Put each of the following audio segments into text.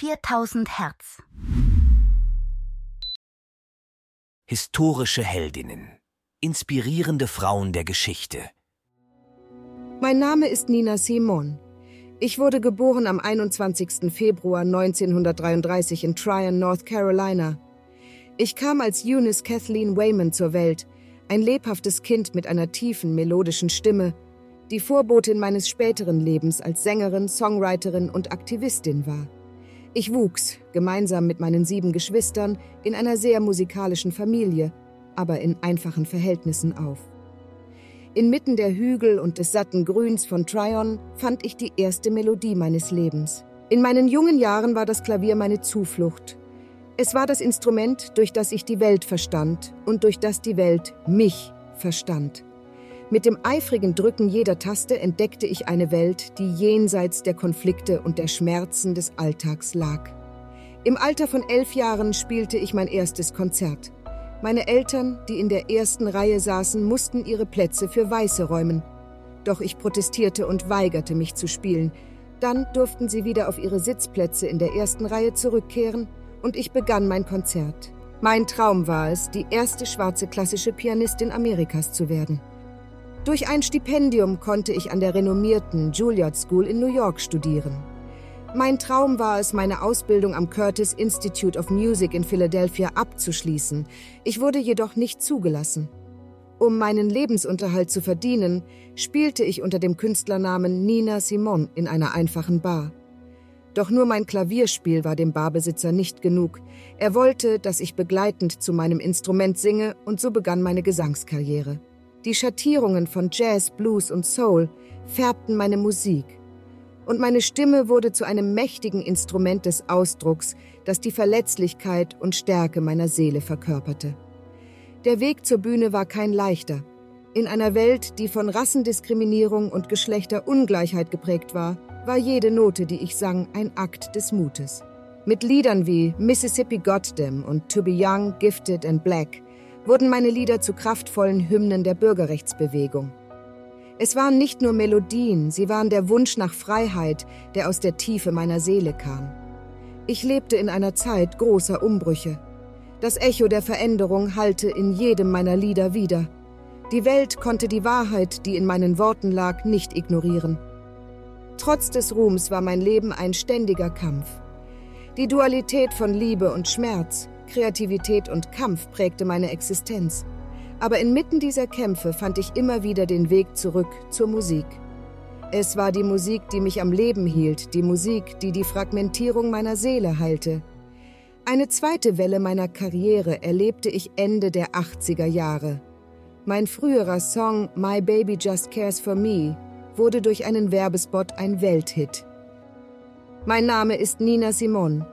4000 Hertz. Historische Heldinnen. Inspirierende Frauen der Geschichte. Mein Name ist Nina Simon. Ich wurde geboren am 21. Februar 1933 in Tryon, North Carolina. Ich kam als Eunice Kathleen Wayman zur Welt, ein lebhaftes Kind mit einer tiefen, melodischen Stimme, die Vorbotin meines späteren Lebens als Sängerin, Songwriterin und Aktivistin war. Ich wuchs, gemeinsam mit meinen sieben Geschwistern, in einer sehr musikalischen Familie, aber in einfachen Verhältnissen auf. Inmitten der Hügel und des satten Grüns von Tryon fand ich die erste Melodie meines Lebens. In meinen jungen Jahren war das Klavier meine Zuflucht. Es war das Instrument, durch das ich die Welt verstand und durch das die Welt mich verstand. Mit dem eifrigen Drücken jeder Taste entdeckte ich eine Welt, die jenseits der Konflikte und der Schmerzen des Alltags lag. Im Alter von elf Jahren spielte ich mein erstes Konzert. Meine Eltern, die in der ersten Reihe saßen, mussten ihre Plätze für Weiße räumen. Doch ich protestierte und weigerte mich zu spielen. Dann durften sie wieder auf ihre Sitzplätze in der ersten Reihe zurückkehren und ich begann mein Konzert. Mein Traum war es, die erste schwarze klassische Pianistin Amerikas zu werden. Durch ein Stipendium konnte ich an der renommierten Juilliard School in New York studieren. Mein Traum war es, meine Ausbildung am Curtis Institute of Music in Philadelphia abzuschließen. Ich wurde jedoch nicht zugelassen. Um meinen Lebensunterhalt zu verdienen, spielte ich unter dem Künstlernamen Nina Simon in einer einfachen Bar. Doch nur mein Klavierspiel war dem Barbesitzer nicht genug. Er wollte, dass ich begleitend zu meinem Instrument singe, und so begann meine Gesangskarriere. Die Schattierungen von Jazz, Blues und Soul färbten meine Musik. Und meine Stimme wurde zu einem mächtigen Instrument des Ausdrucks, das die Verletzlichkeit und Stärke meiner Seele verkörperte. Der Weg zur Bühne war kein leichter. In einer Welt, die von Rassendiskriminierung und Geschlechterungleichheit geprägt war, war jede Note, die ich sang, ein Akt des Mutes. Mit Liedern wie Mississippi Goddam und To Be Young, Gifted and Black wurden meine Lieder zu kraftvollen Hymnen der Bürgerrechtsbewegung. Es waren nicht nur Melodien, sie waren der Wunsch nach Freiheit, der aus der Tiefe meiner Seele kam. Ich lebte in einer Zeit großer Umbrüche. Das Echo der Veränderung hallte in jedem meiner Lieder wieder. Die Welt konnte die Wahrheit, die in meinen Worten lag, nicht ignorieren. Trotz des Ruhms war mein Leben ein ständiger Kampf. Die Dualität von Liebe und Schmerz, Kreativität und Kampf prägte meine Existenz. Aber inmitten dieser Kämpfe fand ich immer wieder den Weg zurück zur Musik. Es war die Musik, die mich am Leben hielt, die Musik, die die Fragmentierung meiner Seele heilte. Eine zweite Welle meiner Karriere erlebte ich Ende der 80er Jahre. Mein früherer Song My Baby Just Cares for Me wurde durch einen Werbespot ein Welthit. Mein Name ist Nina Simon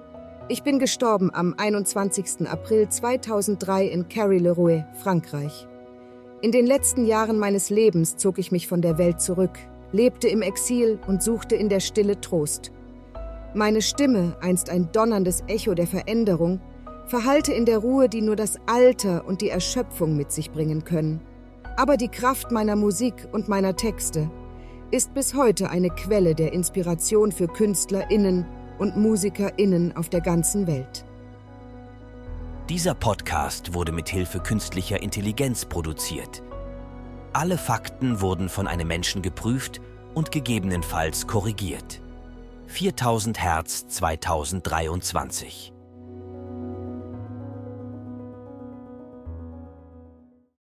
ich bin gestorben am 21. April 2003 in Carry-le-Rouet, Frankreich. In den letzten Jahren meines Lebens zog ich mich von der Welt zurück, lebte im Exil und suchte in der Stille Trost. Meine Stimme, einst ein donnerndes Echo der Veränderung, verhallte in der Ruhe, die nur das Alter und die Erschöpfung mit sich bringen können. Aber die Kraft meiner Musik und meiner Texte ist bis heute eine Quelle der Inspiration für KünstlerInnen und MusikerInnen auf der ganzen Welt. Dieser Podcast wurde mit Hilfe künstlicher Intelligenz produziert. Alle Fakten wurden von einem Menschen geprüft und gegebenenfalls korrigiert. 4000 Hertz 2023